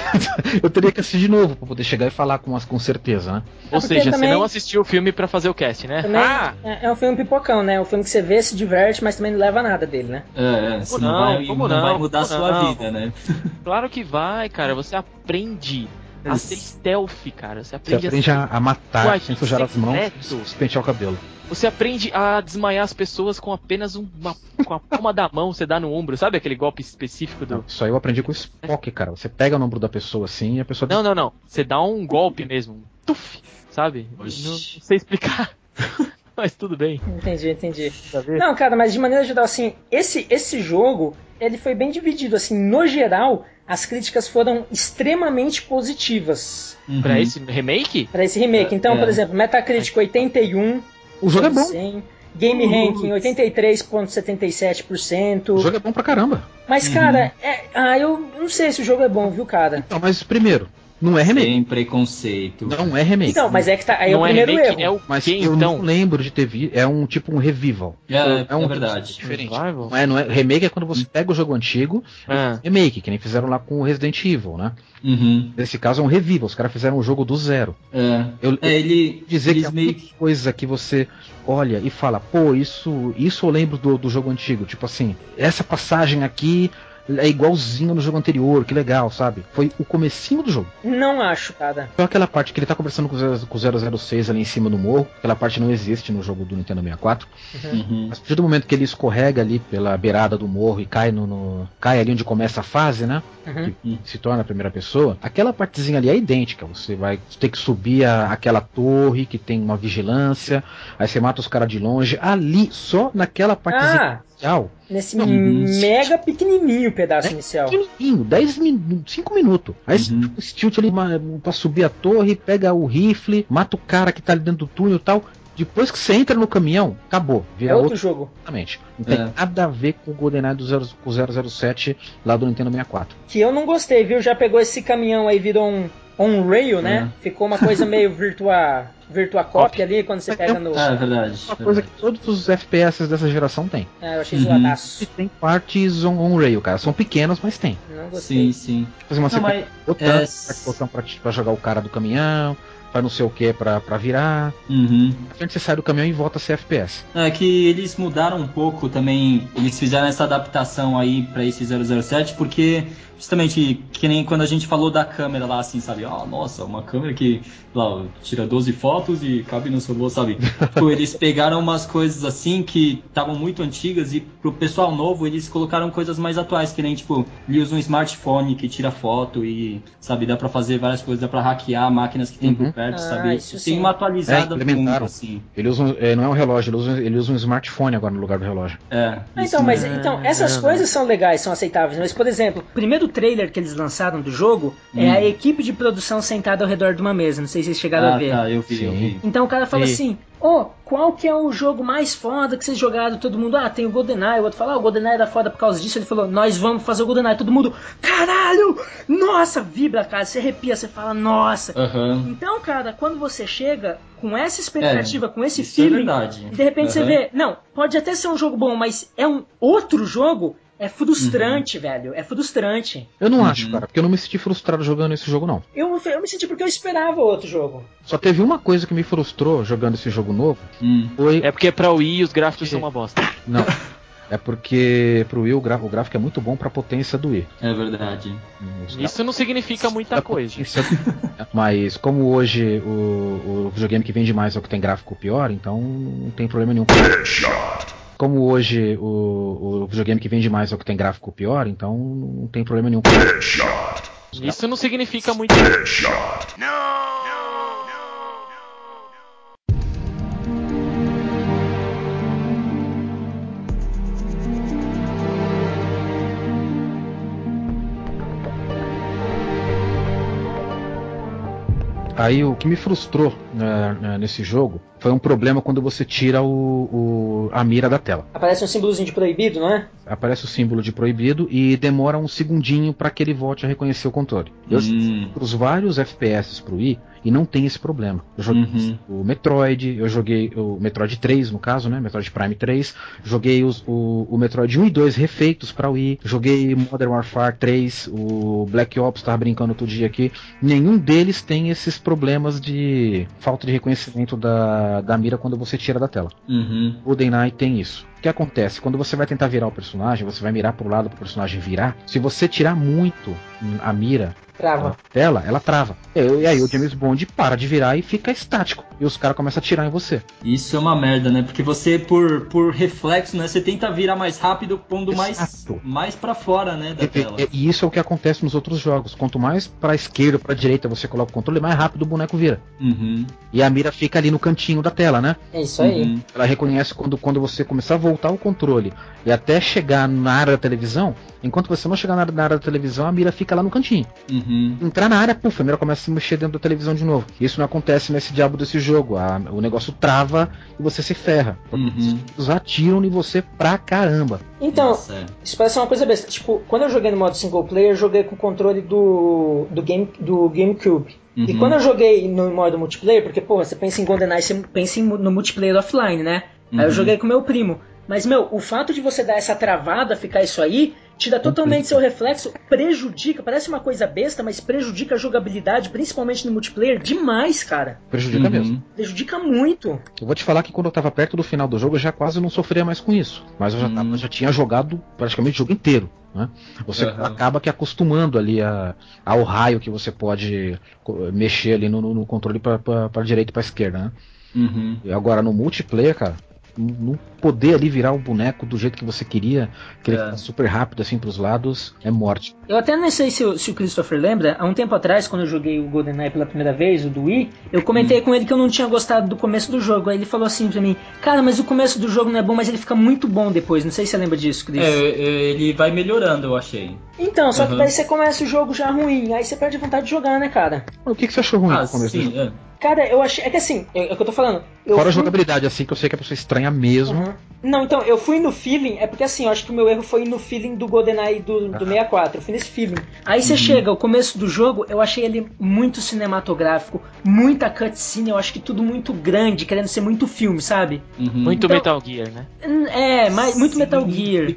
eu teria que assistir de novo pra poder chegar e falar com, com certeza, né? Ou porque seja, também- você não assistiu o filme pra fazer o cast, né? Também Ah! é, é um filme pipocão, né? É um filme que você vê, se diverte, mas também não leva nada dele, né? É, é, você não, não? vai, Como não não? vai mudar a sua não? vida, né? Claro que vai, cara. Você aprende a ser stealth, cara. Você Você aprende, aprende a... a, a matar Ué, sem sujar as mãos e pentear o cabelo. Você aprende a desmaiar as pessoas com apenas um- uma com a palma da mão, você dá no ombro, sabe aquele golpe específico do. Isso aí eu aprendi com o Spock, cara. Você pega no ombro da pessoa assim e a pessoa. Não, não, não. Você dá um golpe mesmo. um Tuf, sabe? Não, não sei explicar. Mas tudo bem. Entendi, entendi. Não, cara, mas de maneira geral, assim, esse, esse jogo, ele foi bem dividido, assim, no geral, as críticas foram extremamente positivas Uhum. Pra esse remake? para esse remake. Então, É. por exemplo, Metacritic 81, O jogo é bom. 100, Game Ranking 83.77%. O jogo é bom pra caramba. Mas, cara, é, ah, eu não sei se o jogo é bom, viu, cara? Não, mas primeiro, não é remake. Sem preconceito. Não é remake. Então, mas é que tá. Aí é o não é primeiro remake, erro. é o Mas que eu então? não lembro de ter visto. É um tipo um revival. É, É um- é verdade. Diferente. Revival? Não é, não é, remake é quando você pega o jogo antigo, Ah, remake, que nem fizeram lá com o Resident Evil, né? Uhum. Nesse caso é um revival, os caras fizeram o jogo do zero. É. Eu, É, ele. dizer que é meio uma coisa que você olha e fala, pô, isso, isso eu lembro do, do jogo antigo. Tipo assim, essa passagem aqui é igualzinho no jogo anterior, que legal, sabe? Foi o comecinho do jogo. Não acho, cara. Então aquela parte que ele tá conversando com o zero- com o 006 ali em cima do morro, aquela parte não existe no jogo do Nintendo 64. Uhum. Mas a partir do momento que ele escorrega ali pela beirada do morro e cai no, no- cai ali onde começa a fase, né? Uhum. Que se torna a primeira pessoa, aquela partezinha ali é idêntica. Você vai ter que subir a- aquela torre que tem uma vigilância, aí você mata os caras de longe. Ali, só naquela partezinha Ah, inicial, nesse Uhum. mega pequenininho pedaço inicial. pequenininho, 10 minutos, 5 minutos. Aí Uhum. esse tilt ali pra subir a torre, pega o rifle, mata o cara que tá ali dentro do túnel e tal. Depois que você entra no caminhão, acabou. É Vira outro outro jogo. Exatamente. Não tem É. nada a ver com o GoldenEye do, zero, com o 007 lá do Nintendo 64. Que eu não gostei, viu? Já pegou esse caminhão aí, virou um on-rail, né? É. Ficou uma coisa meio virtua, virtua copy ali, quando você pega no... É verdade. Uma coisa que verdade. todos os FPS dessa geração tem. Ah, eu achei Uhum. E zoadaço. tem partes on, on rail, cara. São pequenas, mas tem. Não gostei. Sim, sim. Fazer uma Não, mas, sequência de botão, é, botão pra, pra jogar o cara do caminhão, pra não sei o que pra, pra virar. Uhum. A frente você sai do caminhão e volta a ser FPS. É que eles mudaram um pouco também, eles fizeram essa adaptação aí pra esse 007, porque justamente que nem quando a gente falou da câmera lá, assim, sabe? Ah, nossa, uma câmera que lá, tira 12 fotos e cabe no seu bolso, sabe? tipo, eles pegaram umas coisas assim que estavam muito antigas e pro pessoal novo eles colocaram coisas mais atuais, que nem tipo, ele usa um smartphone que tira foto e, sabe, dá pra fazer várias coisas, dá pra hackear máquinas que tem Uhum. por perto, Ah, sabe? isso Tem sim. uma atualizada É, assim. Ele usa um- é, não é um relógio, ele usa, ele usa um smartphone agora no lugar do relógio. É. Ah, então, mas então, essas não, coisas são legais, são aceitáveis. Mas, por exemplo, primeiro trailer que eles lançaram do jogo é Hum. a equipe de produção sentada ao redor de uma mesa. Não sei se vocês chegaram a Ah, ver. tá, eu vi, eu Sim. vi. Então o cara fala Sim. assim: Ô, qual que é o jogo mais foda que vocês jogaram? Todo mundo, ah, tem o GoldenEye. O outro fala, ah, o GoldenEye era foda por causa disso. Ele falou, nós vamos fazer o GoldenEye. Todo mundo, caralho! Nossa, vibra, cara. Você arrepia, você fala, nossa. Aham. Então, cara, quando você chega com essa expectativa, com esse é feeling, e de repente você Aham. vê, não, pode até ser um jogo bom, mas é um outro jogo, é frustrante, velho. É frustrante. Eu não Uhum. acho, cara, porque eu não me senti frustrado jogando esse jogo, não. Eu, eu me senti porque eu esperava outro jogo. Só teve uma coisa que me frustrou jogando esse jogo novo. Hum. Foi. É porque pra Wii os gráficos são uma bosta. Não. É porque pro Wii o, o gráfico é muito bom pra potência do Wii. É verdade. Isso não significa muita da coisa. Mas como hoje o, o videogame que vende mais é o que tem gráfico pior, então não tem problema nenhum. Como hoje o, o videogame que vende mais é o que tem gráfico pior, então não tem problema nenhum. Isso não significa muita Aí o que me frustrou né, né, nesse jogo foi um problema quando você tira o, o- a mira da tela. Aparece um símbolozinho de proibido, não é? Aparece o símbolo de proibido e demora um segundinho para que ele volte a reconhecer o controle. Eu Hum. os vários FPS pro Wii e não tem esse problema. Eu joguei Uhum. o Metroid, eu joguei o Metroid 3 no caso, né? Metroid Prime 3, joguei os- o, o Metroid 1 e 2 refeitos para Wii, joguei Modern Warfare 3, o Black Ops tava brincando outro dia aqui. Nenhum deles tem esses problemas de falta de reconhecimento da, da mira quando você tira da tela. Uhum. O GoldenEye tem isso. que acontece? Quando você vai tentar virar o personagem, você vai mirar pro lado pro personagem virar. Se você tirar muito a mira Trava. dela, ela trava. E, e aí o James Bond para de virar e fica estático. E os caras começam a atirar em você. Isso é uma merda, né? Porque você, por, por reflexo, né? Você tenta virar mais rápido, pondo mais, Exato. mais pra fora, né? Da E, tela. e- e isso é o que acontece nos outros jogos. Quanto mais pra esquerda ou pra direita você coloca o controle, mais rápido o boneco vira. Uhum. E a mira fica ali no cantinho da tela, né? É isso aí. Uhum. Ela reconhece quando, quando você começar a voltar o controle e até chegar na área da televisão. Enquanto você não chegar na área, na área da televisão, a mira fica lá no cantinho. Uhum. Entrar na área, puf, a mira começa a se mexer dentro da televisão de novo. Isso não acontece nesse diabo desse jogo. A- o negócio trava e você se ferra. Uhum. Os atiram em você pra caramba. Então, Nossa, é. isso parece uma coisa besta. Tipo, quando eu joguei no modo single player, eu joguei com o controle do, do, game, do GameCube. E Uhum. quando eu joguei no modo multiplayer, porque, porra, você pensa em GoldenEye, você pensa em, no multiplayer offline, né? Aí eu Uhum. joguei com meu primo. Mas, meu, o fato de você dar essa travada, ficar isso aí, tira totalmente seu reflexo, prejudica, parece uma coisa besta, mas prejudica a jogabilidade, principalmente no multiplayer, demais, cara. Prejudica Uhum. mesmo. Prejudica muito. Eu vou te falar que quando eu tava perto do final do jogo, eu já quase não sofria mais com isso. Mas eu já, tava- Hum. já tinha jogado praticamente o jogo inteiro. Né? Você Aham. acaba que acostumando ali a, ao raio que você pode mexer ali no, no- no controle pra direita e pra esquerda. Né? Uhum. E agora no multiplayer, cara, não poder ali virar o boneco do jeito que você queria, que ele É. fica super rápido assim pros lados, é morte. Eu até não sei se, o- se o Christopher lembra, há um tempo atrás, quando eu joguei o GoldenEye pela primeira vez, o do Wii, eu comentei com ele que eu não tinha gostado do começo do jogo. Aí ele falou assim pra mim, cara, mas o começo do jogo não é bom, mas ele fica muito bom depois. Não sei se você lembra disso, Chris. É, é, ele vai melhorando, eu achei. Então, só que Uhum. daí você começa o jogo já ruim, aí você perde a vontade de jogar, né, cara? O que, que você achou ruim Ah, no começo do sim, jogo? é. Cara, eu achei. É que assim, é, é o que eu tô falando. Eu Fora a fui- jogabilidade, assim, que eu sei que a pessoa estranha mesmo. Uhum. Não, então, eu fui no feeling, é porque assim, eu acho que o meu erro foi no feeling do GoldenEye do, do 64, eu fui nesse feeling. Aí você chega, o começo do jogo, eu achei ele muito cinematográfico, muita cutscene, eu acho que tudo muito grande, querendo ser muito filme, sabe? Uhum. Muito Então- Metal Gear, né? É, mas, muito Metal Gear.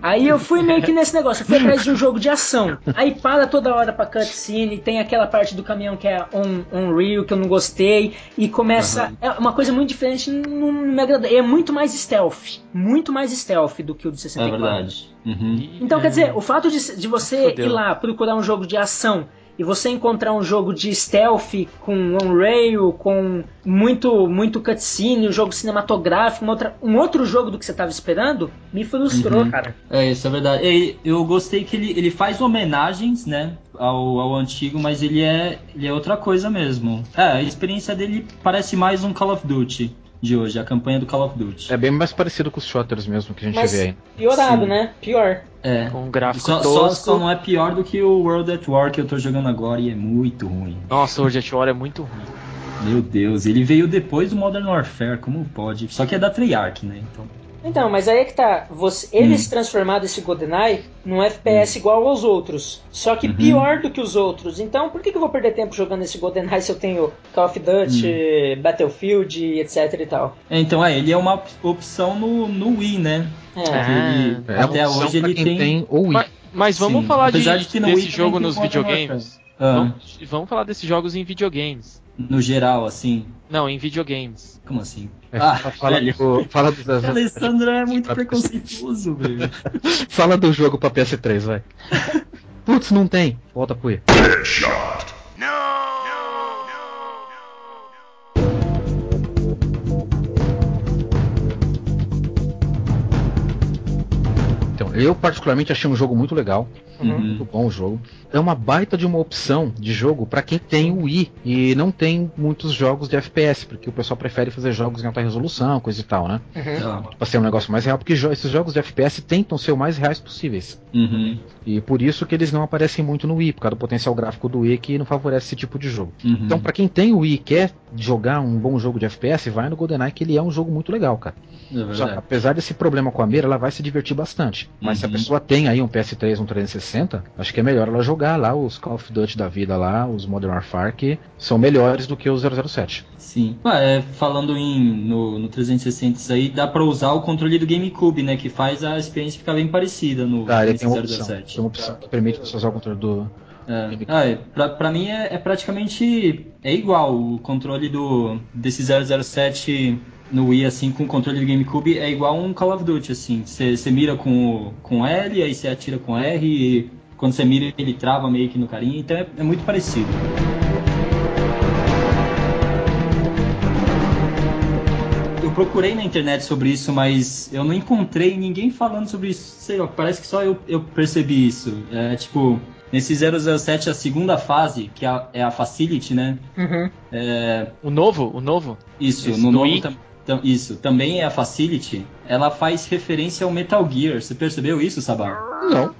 Aí eu fui meio que nesse negócio, eu fui atrás de um jogo de ação. Aí para toda hora pra cutscene, tem aquela parte do caminhão que é on, on real, que eu não gostei, e começa. Aham. É uma coisa muito diferente, não, me agradou. É muito mais stealth. Muito mais stealth do que o do É 64. verdade. Uhum. Então, é, quer dizer, o fato de, de você Fudeu. ir lá procurar um jogo de ação e você encontrar um jogo de stealth com on-rail, com muito muito cutscene, um jogo cinematográfico, outra, um outro jogo do que você tava esperando, me frustrou, Uhum. cara. É, isso é verdade. E eu gostei que ele, ele faz homenagens, né, ao, ao antigo, mas ele é, ele é outra coisa mesmo. É, a experiência dele parece mais um Call of Duty de hoje, a campanha do Call of Duty. É bem mais parecido com os shooters mesmo que a gente Mas vê aí. piorado, Sim. né? Pior. É. Com um gráfico Só, só, tosco. só não é pior do que o World at War que eu tô jogando agora e é muito ruim. Nossa, o World at War é muito ruim. Meu Deus, ele veio depois do Modern Warfare, como pode? Só que é da Treyarch, né? Então. Então, mas aí é que tá. Você, eles transformaram esse GoldenEye num FPS igual aos outros. Só que Uhum. pior do que os outros. Então, por que, que eu vou perder tempo jogando esse GoldenEye se eu tenho Call of Duty, Battlefield, etc e tal? É, então, é, ele é uma op- opção no, no Wii, né? É. Ele- É uma até opção hoje ele quem tem. tem o Wii. Mas, mas vamos Sim, falar de, apesar de que desse Wii jogo nos videogames. Ah, Vamos, vamos falar desses jogos em videogames. no geral, assim. Não, em videogames. Como assim? É, ah, fala, velho. do, fala, do, O Alessandro é muito preconceituoso, velho. fala do jogo pra PS3, vai. Putz, não tem. Volta pro Wii. Então, eu particularmente achei um jogo muito legal. Uhum. Muito bom o jogo. É uma baita de uma opção de jogo pra quem tem o Wii e não tem muitos jogos de FPS, porque o pessoal prefere fazer jogos em alta resolução, coisa e tal, né? Tá. Pra ser um negócio mais real, porque jo- esses jogos de FPS tentam ser o mais reais possíveis. Uhum. E por isso que eles não aparecem muito no Wii, por causa do potencial gráfico do Wii que não favorece esse tipo de jogo. Uhum. Então, pra quem tem o Wii e quer jogar um bom jogo de FPS, vai no GoldenEye, que ele é um jogo muito legal, cara. É Só, apesar desse problema com a mira, ela vai se divertir bastante. Mas se a Uhum. pessoa tem aí um PS3, um 360, acho que é melhor ela jogar lá os Call of Duty da vida lá, os Modern Warfare, que são melhores do que os 007. Sim. Ah, é, falando em no, no 360 isso aí, dá pra usar o controle do GameCube, né? Que faz a experiência ficar bem parecida no Tá, ele tem uma opção. 007. Tem uma opção que permite você usar o controle do. É. Ah, é, pra, pra mim é, é praticamente é igual o controle do desse 007 no Wii, assim, com o controle do GameCube, é igual um Call of Duty, assim. Você mira com, com L, aí você atira com R, e quando você mira ele trava meio que no carinho, então é, é muito parecido. Eu procurei na internet sobre isso, mas eu não encontrei ninguém falando sobre isso. Sei lá, parece que só eu, eu percebi isso. É tipo, nesse 007, a segunda fase, que é a, é a Facility, né? Uhum. É, O novo, o novo? isso, Esse no novo Wii? Isso, também é a Facility. Ela faz referência ao Metal Gear. Você percebeu isso, Sabá? Não.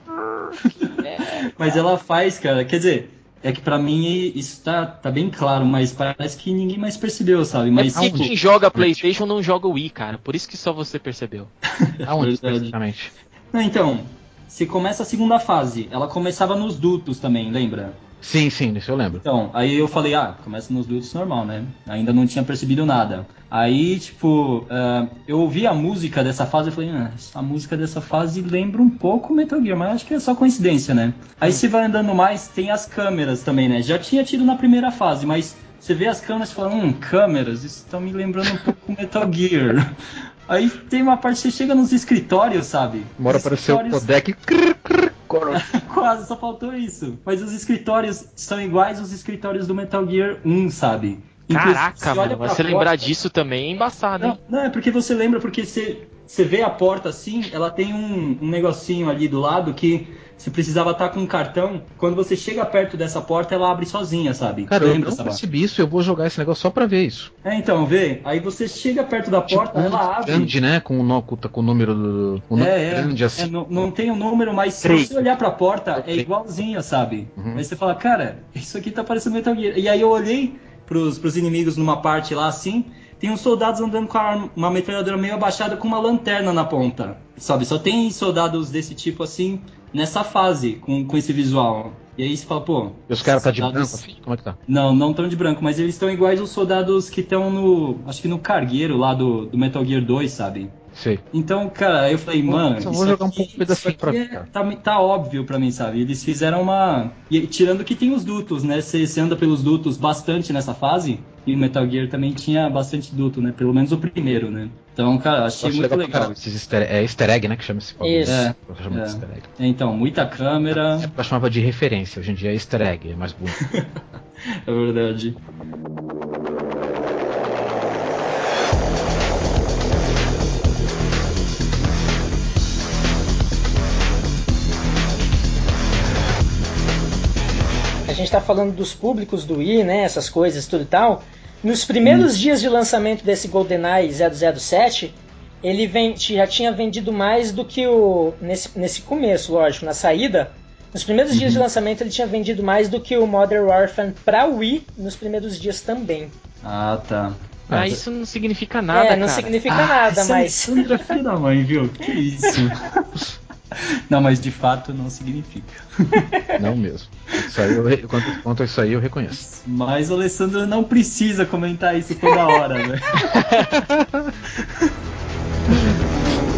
Mas ela faz, cara. Quer dizer, é que pra mim isso tá, tá bem claro, mas parece que ninguém mais percebeu, sabe? É Mas porque tipo, quem joga Playstation não joga Wii, cara. Por isso que só você percebeu. Aonde especificamente? Não, então, se começa a segunda fase, ela começava nos dutos também, lembra? Sim, sim, isso eu lembro. Então, aí eu falei, ah, começa nos dutos normal, né? Ainda não tinha percebido nada. Aí, tipo, ah, eu ouvi a música dessa fase e falei, ah, a música dessa fase lembra um pouco Metal Gear, mas acho que é só coincidência, né? Aí você vai andando mais, tem as câmeras também, né? Já tinha tido na primeira fase, mas você vê as câmeras e fala, hum, câmeras, isso tá me lembrando um pouco Metal Gear. Aí tem uma parte que você chega nos escritórios, sabe? Os apareceu o escritórios- codec. crrr, crrr, coro- Quase, só faltou isso. Mas os escritórios são iguais aos escritórios do Metal Gear 1, sabe? Inclusive, Caraca, mano. Você porta- lembrar disso também é embaçado, hein? Não, não, é porque você lembra, porque você, você vê a porta assim, ela tem um, um negocinho ali do lado que você precisava estar com um cartão. Quando você chega perto dessa porta, ela abre sozinha, sabe? Cara, eu lembra, não Sabá? percebi isso, eu vou jogar esse negócio só pra ver isso. É, então, vê. Aí você chega perto da porta, Tipo, ela abre. grande, né? Com o, no, com o número do. O número É, é, grande assim. é, não, não tem o número, mas se Três. você olhar pra porta, é Três. igualzinho, sabe? Uhum. Aí você fala, cara, isso aqui tá parecendo Metal Gear. E aí eu olhei pros, pros inimigos numa parte lá assim, tem uns soldados andando com uma metralhadora meio abaixada com uma lanterna na ponta. Sabe, só tem soldados desse tipo assim nessa fase, com, com esse visual. E aí você fala, pô. E os caras tá de branco assim? Como é que tá? Não, não estão de branco, mas eles estão iguais aos soldados que estão no. Acho que no cargueiro lá do, do Metal Gear 2, sabe? Sei. Então, cara, eu falei, mano. só vou isso jogar um aqui- pouco pedacinho isso pra aqui ver, é- cara. Tá, tá óbvio pra mim, sabe? Eles fizeram uma. e- tirando que tem os dutos, né? Você anda pelos dutos bastante nessa fase. E o Metal Gear também tinha bastante duto, né? Pelo menos o primeiro, né? Então, cara, achei muito legal legal. Esses easter, é easter egg, né? Que chama esse bagulho. Isso. É, é. easter egg. Então, muita câmera. Na época eu chamava de referência, hoje em dia é easter egg, é mais bonito. É verdade. A gente tá falando dos públicos do Wii, né? Essas coisas, tudo e tal. Nos primeiros dias de lançamento desse GoldenEye 007, ele já tinha vendido mais do que o. Nesse, nesse começo, lógico, na saída. Nos primeiros dias de lançamento ele tinha vendido mais do que o Modern Warfare pra Wii nos primeiros dias também. Ah, tá. Ah, isso não significa nada, é, não cara. significa Ah, nada, essa mas. Alessandra é filho da mãe, viu? Que isso? não, mas de fato não significa. Não mesmo. Isso aí eu quanto, quanto a isso aí eu reconheço. Mas o Alessandro não precisa comentar isso toda hora, né?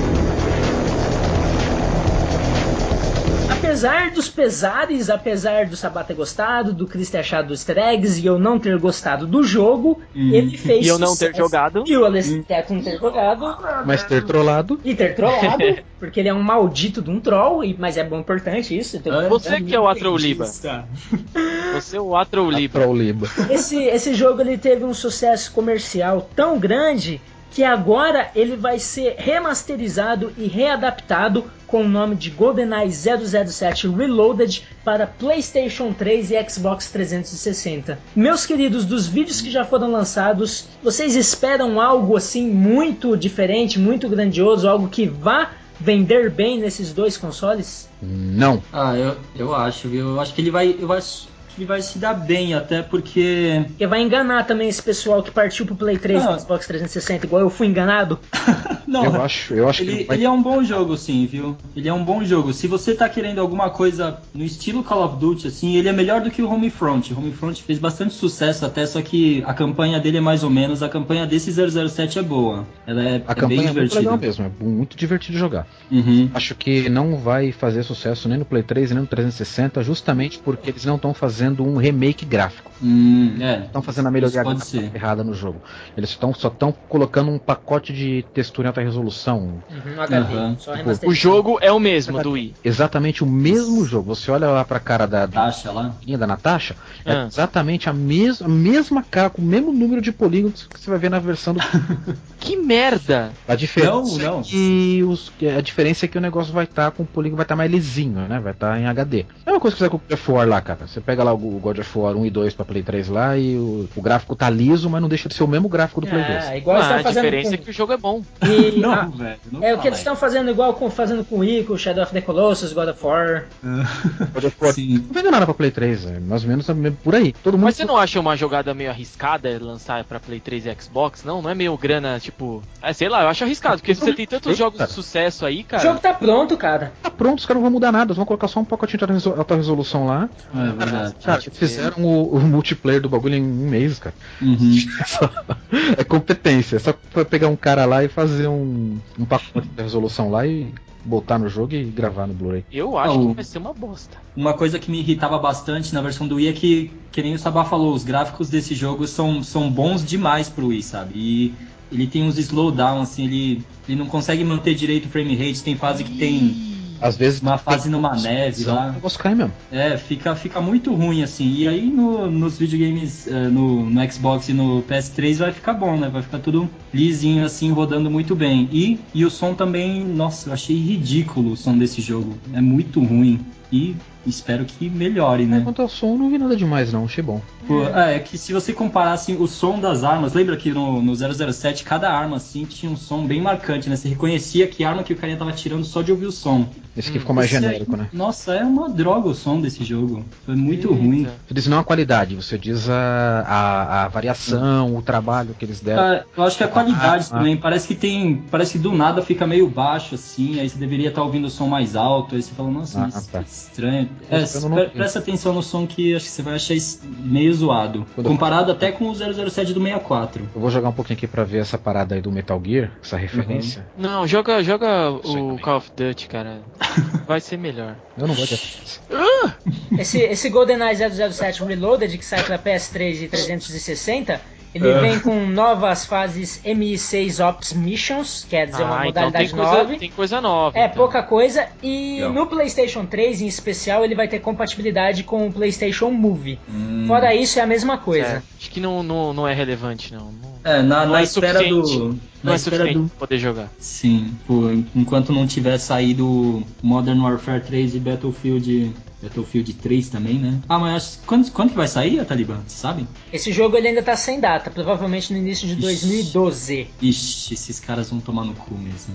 Apesar dos pesares, apesar do Sabá ter gostado, do Chris ter achado dos easter eggs e eu não ter gostado do jogo, Hum. ele fez E eu não ter jogado. E o Alessandro não ter jogado. Mas ter trollado. E ter trollado, porque ele é um maldito de um troll, e- mas é bom importante isso. então- Você que é o Atroliba. Tá. Você é o Atroliba. Esse, esse jogo ele teve um sucesso comercial tão grande que agora ele vai ser remasterizado e readaptado com o nome de GoldenEye 007 Reloaded para PlayStation 3 e Xbox 360. Meus queridos, dos vídeos que já foram lançados, vocês esperam algo assim muito diferente, muito grandioso, algo que vá vender bem nesses dois consoles? Não. Ah, eu, eu acho, viu? Eu acho que ele vai. Eu acho ele vai se dar bem, até porque. Porque vai enganar também esse pessoal que partiu pro Play 3 Não. e Xbox 360, igual eu fui enganado. Não, Eu acho, eu acho Ele, que vai- ele é um bom jogo, sim, viu? Ele é um bom jogo. Se você tá querendo alguma coisa no estilo Call of Duty, assim, ele é melhor do que o Homefront. O Homefront fez bastante sucesso até, só que a campanha dele é mais ou menos. A campanha desse 007 é boa. Ela é, a é bem campanha é muito divertida. legal mesmo, é muito divertido jogar. Uhum. Acho que não vai fazer sucesso nem no Play 3 nem no 360, justamente porque eles não estão fazendo um remake gráfico. Hum, é. Estão fazendo a melhoria errada no jogo. Eles tão, só estão colocando um pacote de textura em alta resolução. Uhum, HD, Aham. só O jogo é o mesmo do Wii. Exatamente o mesmo jogo. Você olha lá pra cara da, da, Taxa lá. da Natasha, é Ah. exatamente a, mes a mesma cara, com o mesmo número de polígonos que você vai ver na versão do. Que merda! A diferença Não, não. é que os, a diferença é que o negócio vai estar com o polígono vai estar mais lisinho, né? Vai estar em HD. É uma coisa que você com o God of War lá, cara. Você pega lá o God of War 1 e 2 pra Play 3 lá e o, o gráfico tá liso, mas não deixa de ser o mesmo gráfico do Play 2. É, igual Ah, a diferença é com... que o jogo é bom. e- Não, ah, velho. Não é o que eles estão fazendo igual com fazendo com o Wii, com o Shadow of the Colossus, God of War. God of War Sim. não vendeu nada pra Play 3, é, mais ou menos por aí. Todo mundo Mas você não acha uma jogada meio arriscada lançar pra Play 3 e Xbox? Não, não é meio grana, tipo. É, sei lá, eu acho arriscado, porque você tem tantos jogos cara. de sucesso aí, O cara. jogo tá pronto, cara. tá pronto, os caras não vão mudar nada, eles vão colocar só um pacotinho de alta resolu- alta resolução lá. É verdade. Cara, fizeram o, o multiplayer do bagulho em um mês, cara. Uhum. é competência. É só pegar um cara lá e fazer um, um pacote de resolução lá e botar no jogo e gravar no Blu-ray. Eu acho que vai ser uma bosta. Uma coisa que me irritava bastante na versão do Wii é que, que nem o Sabá falou, os gráficos desse jogo são, são bons demais pro Wii, sabe? E ele tem uns slowdown, assim, ele, ele não consegue manter direito o frame rate, tem fase que tem Às vezes. uma fase numa neve lá. negócio cai mesmo. É, fica, fica muito ruim, assim. E aí no, nos videogames, eh, no, no Xbox e no PS3 vai ficar bom, né? Vai ficar tudo lisinho, assim, rodando muito bem. E, e o som também, nossa, eu achei ridículo o som desse jogo. É muito ruim. E espero que melhore, né? Quanto ao som, não vi nada demais, não. Achei bom. Pô, é, é que se você comparasse o som das armas, lembra que no, no 007 cada arma assim tinha um som bem marcante, né? Você reconhecia que arma que o carinha tava tirando só de ouvir o som. Esse aqui ficou mais Esse aí- genérico, né? Nossa, é uma droga o som desse jogo. Foi muito ruim. Você diz não a qualidade, você diz a, a, a variação, o trabalho que eles deram. Ah, eu acho que a qualidade Ah, também, parece que tem. Parece que do nada fica meio baixo, assim, aí você deveria estar ouvindo o som mais alto, aí você fala, nossa, Ah, mas tá. que estranho. É, Eu pre- presta atenção no som que acho que você vai achar isso meio zoado. Quando eu- Comparado até com o 007 do 64. Eu vou jogar um pouquinho aqui pra ver essa parada aí do Metal Gear, essa referência. Não, joga, joga o. Call of Duty, cara. Vai ser melhor. Eu não gosto de Esse, esse GoldenEye 007 Reloaded que sai pra PS3 e 360, ele É. vem com novas fases MI6 Ops Missions, quer dizer, uma Ah, então tem modalidade coisa, nova. tem coisa nova. É, então. pouca coisa. E Legal. no PlayStation 3, em especial, ele vai ter compatibilidade com o PlayStation Move. Hum. Fora isso, é a mesma coisa. É, acho que não, não, não é relevante, não. Não, É, na, Não na é espera suficiente. do. não Na é espera do. poder jogar. Sim, pô, enquanto não tiver saído Modern Warfare 3 e Battlefield. Battlefield 3 também, né? Ah, mas quando, quando que vai sair a Taliban? Você sabe? Esse jogo ele ainda tá sem data, provavelmente no início de 2012. Ixi, esses caras vão tomar no cu mesmo.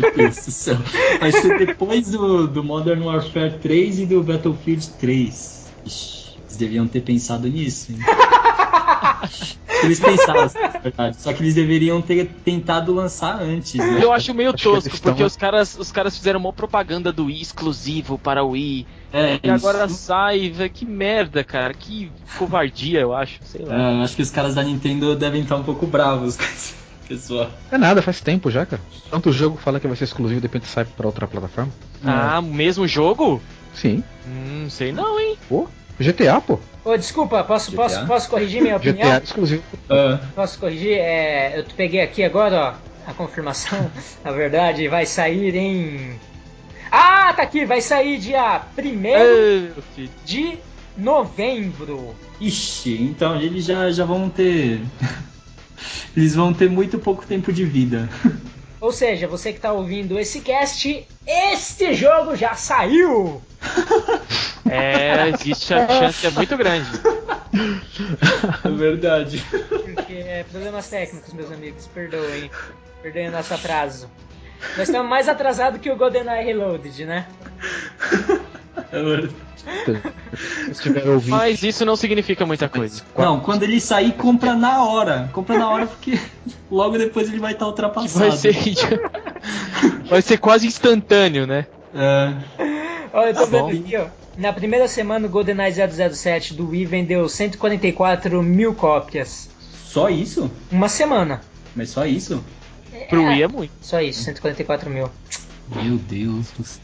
Meu Deus do céu. Vai ser depois do, do Modern Warfare 3 e do Battlefield 3. Ixi, eles deviam ter pensado nisso, hein? Eles pensaram, na verdade. Só que eles deveriam ter tentado lançar antes, né? Eu acho meio Acho tosco, estão- porque os caras, os caras fizeram uma propaganda do Wii exclusivo para o Wii. É, E agora isso. sai, velho, que merda, cara. Que covardia, eu acho. Sei lá. É, eu acho que os caras da Nintendo devem estar um pouco bravos com esse pessoal. É nada, faz tempo já, cara. Tanto o jogo fala que vai ser exclusivo e de repente sai pra outra plataforma. Ah, o mesmo jogo? Sim. Hum, sei não, hein? Pô, GTA, pô. Ô, desculpa, posso, GTA? posso, posso corrigir minha opinião? GTA exclusivo. Ah, Posso corrigir? É, eu peguei aqui agora, ó, a confirmação. Na verdade, vai sair em. Ah, tá aqui, vai sair dia 1 Ai, meu filho. de novembro. ixi, então eles já, já vão ter. Eles vão ter muito pouco tempo de vida. Ou seja, você que tá ouvindo esse cast, este jogo já saiu! É, existe a chance é muito grande. É verdade. Porque é problemas técnicos, meus amigos, perdoem. Perdoem o nosso atraso. Nós estamos mais atrasados que o GoldenEye Reloaded, né? Mas isso não significa muita coisa. Não, quando ele sair, compra na hora. Compra na hora porque logo depois ele vai estar ultrapassado. Vai ser, vai ser quase instantâneo, né? É. Olha, eu tô Tá vendo bom. aqui, ó. Na primeira semana, o GoldenEye 007 do Wii vendeu 144 mil cópias. Só isso? Uma semana. Mas só isso? Pro Wii é muito. Só isso, 144 mil. Meu Deus do céu.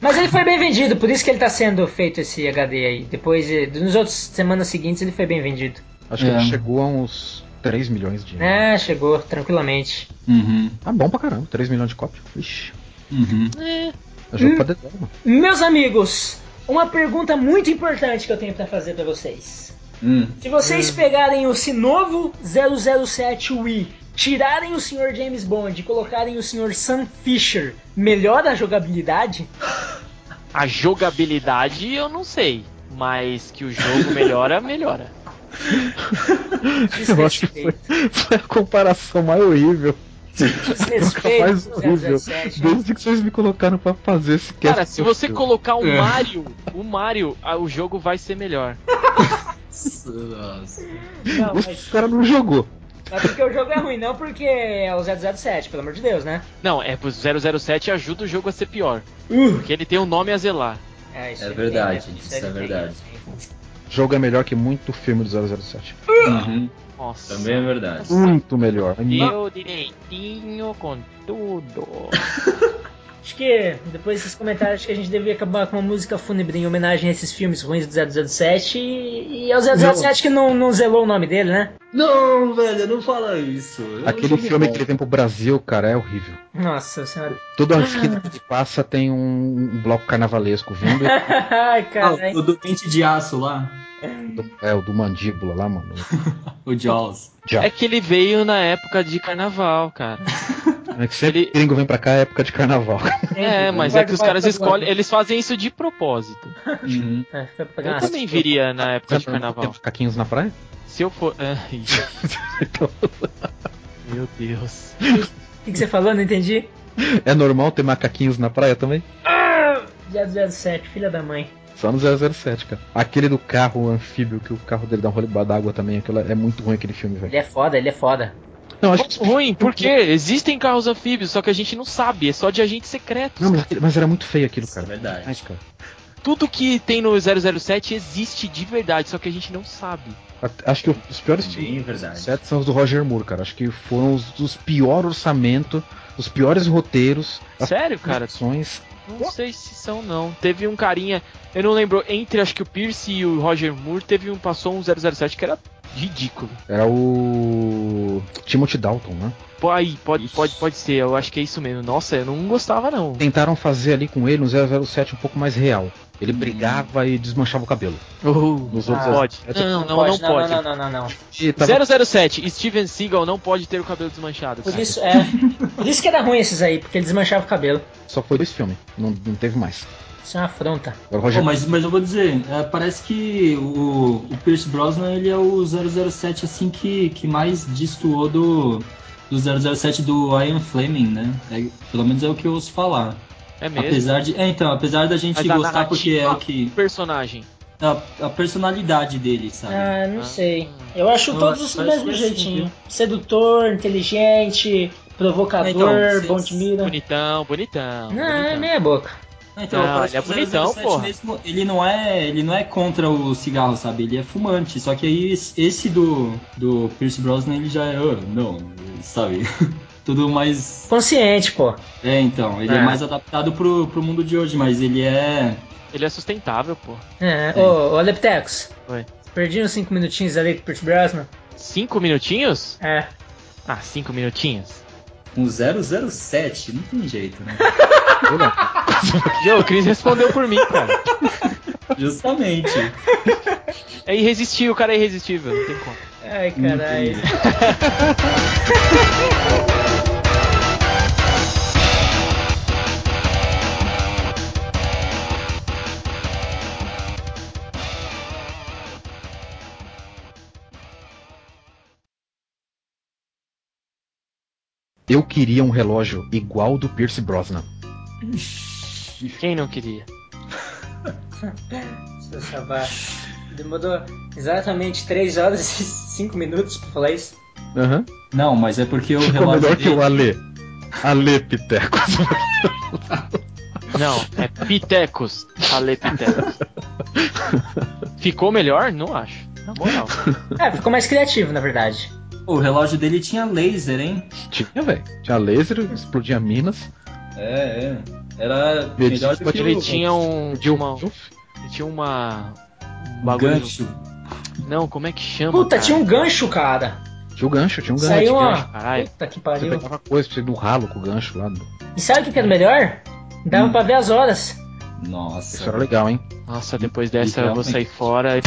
Mas ele foi bem vendido, por isso que ele tá sendo feito esse HD aí. Depois, eh, nos outros semanas seguintes, ele foi bem vendido. Acho que É. ele chegou a uns 3 milhões de. É, chegou, tranquilamente. Uhum, Ah, bom pra caramba, 3 milhões de cópias. Ixi, uhum. é jogo pra dedéu, mano. Meus amigos, uma pergunta muito importante que eu tenho pra fazer pra vocês. Hum. Se vocês pegarem esse novo 007 Wii, tirarem o Sr. James Bond e colocarem o Sr. Sam Fisher, melhora a jogabilidade? A jogabilidade eu não sei. Mas que o jogo melhora, melhora. Eu acho que foi, foi a comparação mais horrível. Desrespeito mais o horrível. 007, né? Desde que vocês me colocaram pra fazer esse cast. Cara, se você colocar o É. Mario, o Mario, ah, o jogo vai ser melhor. Nossa. Não, O mas, cara não jogou. Mas porque o jogo é ruim, não porque é o 007, pelo amor de Deus, né? Não, é pro 007 ajuda o jogo a ser pior. Uh. Porque ele tem um nome a zelar. É, isso É verdade, tem, isso ele é verdade. O jogo é melhor que muito filme do 007. Uhum, Nossa. Também é verdade. Muito melhor. Eu direitinho com tudo. Acho que depois desses comentários acho que a gente deveria acabar com uma música fúnebre em homenagem a esses filmes ruins do 007 e, e ao 007 que não, não zelou o nome dele, né? Não, velho, não fala isso. Eu Aquele filme bom. que ele vem pro Brasil, cara, é horrível. Nossa senhora. Toda esquina que ele passa tem um bloco carnavalesco vindo. Ai, Ah, cara. o do Pente de Aço lá. Do- é, o do mandíbula lá, mano. O Jaws. Já. É que ele veio na época de carnaval, cara. É que sempre ele- gringo vem pra cá é época de carnaval. É, mas é que os caras escolhem, eles fazem isso de propósito. Uhum. É, Eu também viria na época de Tem carnaval. uns caquinhos na praia? Se eu for. Então, meu Deus. O que, que você falou? Não entendi. é normal ter macaquinhos na praia também? 007, filha da mãe. Só no 007, cara. Aquele do carro anfíbio, que o carro dele dá um rolê d'água também. Aquilo é muito ruim aquele filme, velho. Ele é foda, ele é foda. Não, acho que. Ruim, por quê? Existem carros anfíbios, só que a gente não sabe, é só de agentes secretos. Não, mas, mas era muito feio aquilo, Isso é cara. verdade. Ai, cara. Tudo que tem no 007 existe de verdade, só que a gente não sabe. Acho que os piores verdade. sete são os do Roger Moore, cara. Acho que foram os dos piores orçamento, os piores roteiros, as Sério, cara? ações. Não sei se são, não. Teve um carinha, eu não lembro, entre acho que o Pierce e o Roger Moore, teve um, passou um 007 que era ridículo. Era o Timothy Dalton, né? Pô, aí, pode, pode, pode ser, eu acho que é isso mesmo. Nossa, eu não gostava, não. Tentaram fazer ali com ele um 007 um pouco mais real. Ele brigava e desmanchava o cabelo. Nos outros Ah, Pode. 007, Não, não, não pode. Não, não, não, não, não. e tava- 007, Steven Seagal não pode ter o cabelo desmanchado. Por isso, é. Por isso que era ruim esses aí, porque ele desmanchava o cabelo. Só foi dois filmes, não, não teve mais. Isso é uma afronta. Agora, o Roger Pô, mas, mas eu vou dizer, é, parece que o, o Pierce Brosnan ele é o 007 assim que, que mais destoou do, do 007 do Ian Fleming, né? É, pelo menos é o que eu ouço falar. É mesmo. Apesar de, é, então, apesar da gente Mas a gostar porque é o que O personagem. a, a personalidade dele, sabe? Ah, não Ah. sei. Eu acho Eu todos acho- do acho mesmo é jeitinho. assim, Sedutor, inteligente, provocador, Então, bom de mira. Bonitão, bonitão. Não, é bonitão. meia boca. Então, Não, parece ele é bonitão, 007 porra. mesmo, ele não é, ele não é contra o cigarro, sabe? Ele é fumante. Só que aí esse do do Pierce Brosnan ele já é, "Ah, não, sabe? Tudo mais Consciente, pô. É, então, ele é, É. mais adaptado pro, pro mundo de hoje, mas ele é. Ele é sustentável, pô. É. Ô, ô Leptecos. Oi. Perdi uns 5 minutinhos ali com o Pierce Brosnan. Cinco minutinhos? É. Ah, cinco minutinhos? Um 007, não tem jeito, né? Jô, o Chris respondeu por mim, cara. Justamente. É irresistível, o cara é irresistível, não tem como. Ai, Não caralho. Eu queria um relógio igual do Pierce Brosnan. Quem não queria? Seu Sabá. Demorou exatamente 3 horas e 5 minutos pra falar isso. Aham. Não, mas é porque o Ficou relógio melhor que dele... o Ale. Ale Pitecos. Não, é Pitecos. Ale Pitecos. Ficou melhor? Não acho. Na moral. É, ficou mais criativo, na verdade. O relógio dele tinha laser, hein? Tinha, velho. Tinha laser, explodia minas. É, é. Era Ele melhor do que Ele o tinha um. Jill- Uma, ele tinha uma. Um bagulho. gancho. Não, como é que chama? Puta, cara? tinha um gancho, cara. Tinha o gancho, tinha um gancho. Saiu uma. caralho. Puta que Você pariu. pegava coisa pra você do ralo com o gancho lá. E sabe o que era melhor? Dava Hum. pra ver as horas. Isso Nossa. era legal, hein? Nossa, depois dessa eu vou sair fora.